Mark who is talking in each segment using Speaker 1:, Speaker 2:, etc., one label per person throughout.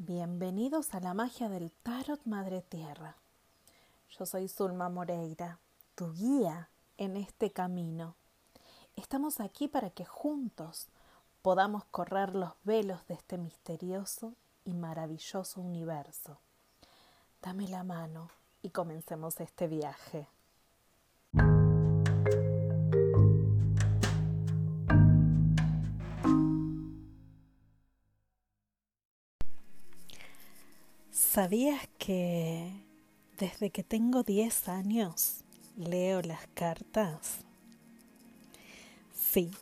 Speaker 1: Bienvenidos a la magia del Tarot Madre Tierra. Yo soy Zulma Moreira, tu guía en este camino. Estamos aquí para que juntos podamos correr los velos de este misterioso y maravilloso universo. Dame la mano y comencemos este viaje. ¿Sabías que desde que tengo 10 años leo las cartas? Sí,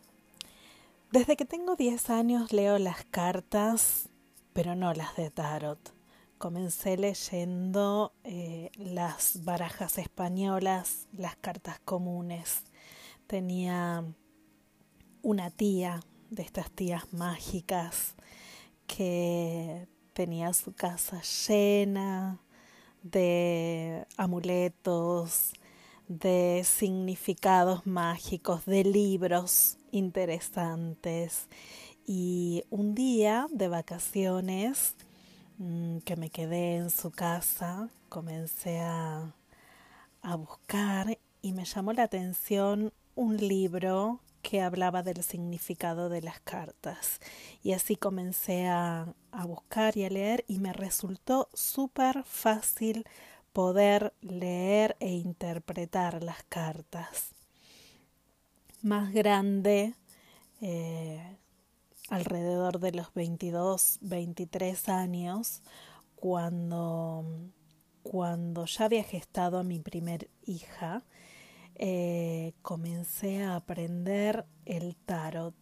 Speaker 1: desde que tengo 10 años leo las cartas, pero no las de tarot. Comencé leyendo eh, las barajas españolas, las cartas comunes. Tenía una tía de estas tías mágicas que tenía su casa llena de amuletos, de significados mágicos, de libros interesantes. Y un día de vacaciones mm, que me quedé en su casa, comencé a, a buscar y me llamó la atención un libro que hablaba del significado de las cartas. Y así comencé a, buscar y a leer y me resultó súper fácil poder leer e interpretar las cartas. Más grande, eh, alrededor de los 22, 23 años, cuando, cuando ya había gestado a mi primer hija, eh, comencé a aprender el tarot.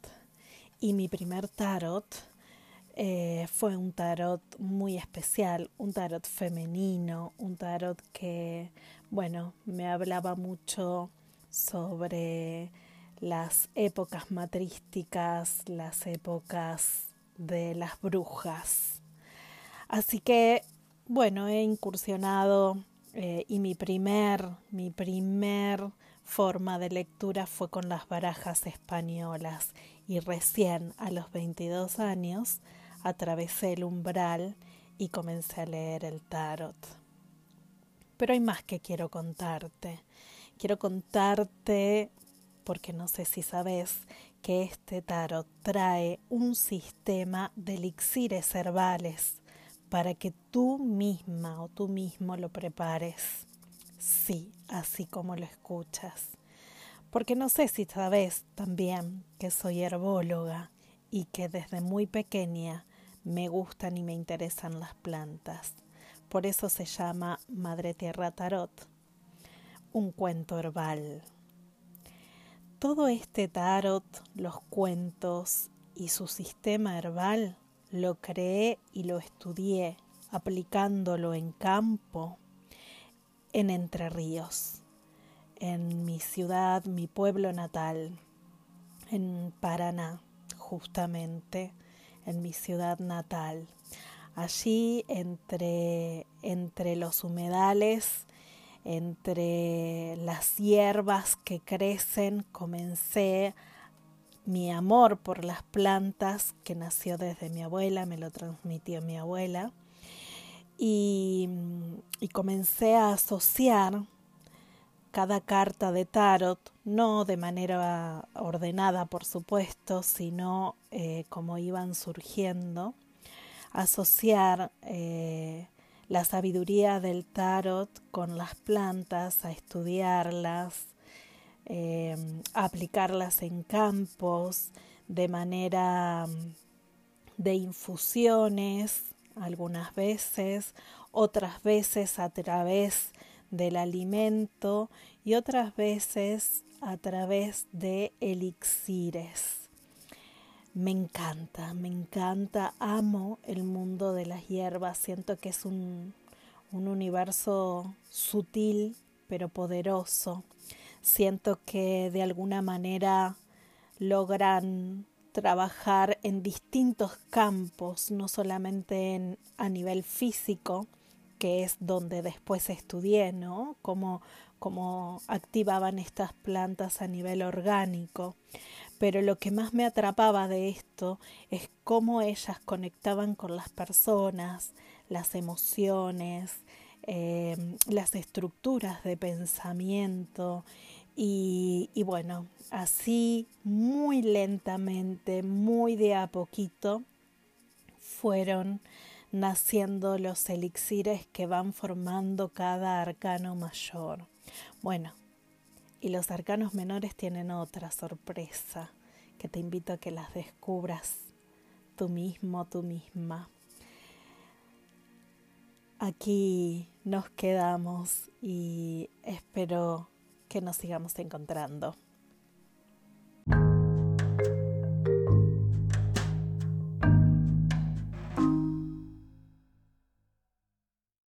Speaker 1: Y mi primer tarot eh, fue un tarot muy especial, un tarot femenino, un tarot que, bueno, me hablaba mucho sobre las épocas matrísticas, las épocas de las brujas. Así que, bueno, he incursionado eh, y mi primer, mi primer forma de lectura fue con las barajas españolas y recién a los 22 años atravesé el umbral y comencé a leer el tarot. Pero hay más que quiero contarte. Quiero contarte, porque no sé si sabes, que este tarot trae un sistema de elixires herbales para que tú misma o tú mismo lo prepares. Sí, así como lo escuchas. Porque no sé si sabes también que soy herbóloga y que desde muy pequeña me gustan y me interesan las plantas. Por eso se llama Madre Tierra Tarot, un cuento herbal. Todo este tarot, los cuentos y su sistema herbal lo creé y lo estudié aplicándolo en campo en Entre Ríos, en mi ciudad, mi pueblo natal, en Paraná, justamente en mi ciudad natal. Allí entre, entre los humedales, entre las hierbas que crecen, comencé mi amor por las plantas que nació desde mi abuela, me lo transmitió mi abuela, y, y comencé a asociar cada carta de tarot, no de manera ordenada, por supuesto, sino eh, como iban surgiendo, asociar eh, la sabiduría del tarot con las plantas, a estudiarlas, eh, a aplicarlas en campos de manera de infusiones, algunas veces, otras veces a través del alimento y otras veces a través de elixires. Me encanta, me encanta, amo el mundo de las hierbas, siento que es un, un universo sutil pero poderoso. Siento que de alguna manera logran trabajar en distintos campos, no solamente en, a nivel físico, que es donde después estudié, ¿no? Cómo, cómo activaban estas plantas a nivel orgánico, pero lo que más me atrapaba de esto es cómo ellas conectaban con las personas, las emociones, eh, las estructuras de pensamiento y, bueno, así muy lentamente, muy de a poquito, fueron naciendo los elixires que van formando cada arcano mayor. Bueno, y los arcanos menores tienen otra sorpresa que te invito a que las descubras tú mismo, tú misma. Aquí nos quedamos y espero que nos sigamos encontrando.